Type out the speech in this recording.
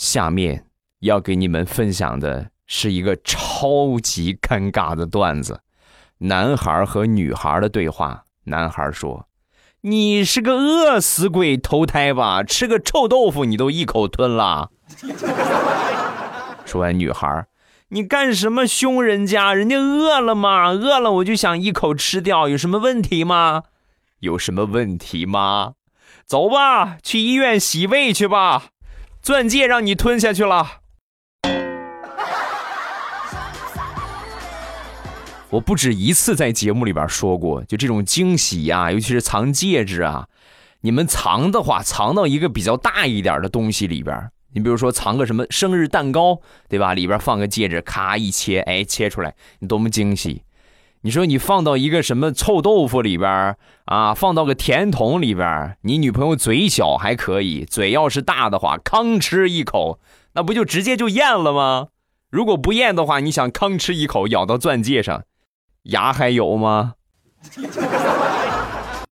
下面要给你们分享的是一个超级尴尬的段子，男孩和女孩的对话。男孩说：“你是个饿死鬼投胎吧？吃个臭豆腐你都一口吞了。” 说完，女孩：“你干什么凶人家？人家饿了吗？饿了我就想一口吃掉，有什么问题吗？有什么问题吗？走吧，去医院洗胃去吧。”钻戒让你吞下去了。我不止一次在节目里边说过，就这种惊喜呀，尤其是藏戒指啊，你们藏的话，藏到一个比较大一点的东西里边。你比如说藏个什么生日蛋糕，对吧？里边放个戒指，咔一切，哎，切出来，你多么惊喜！你说你放到一个什么臭豆腐里边啊，放到个甜筒里边，你女朋友嘴小还可以，嘴要是大的话，吭吃一口，那不就直接就咽了吗？如果不咽的话，你想吭吃一口咬到钻戒上，牙还有吗？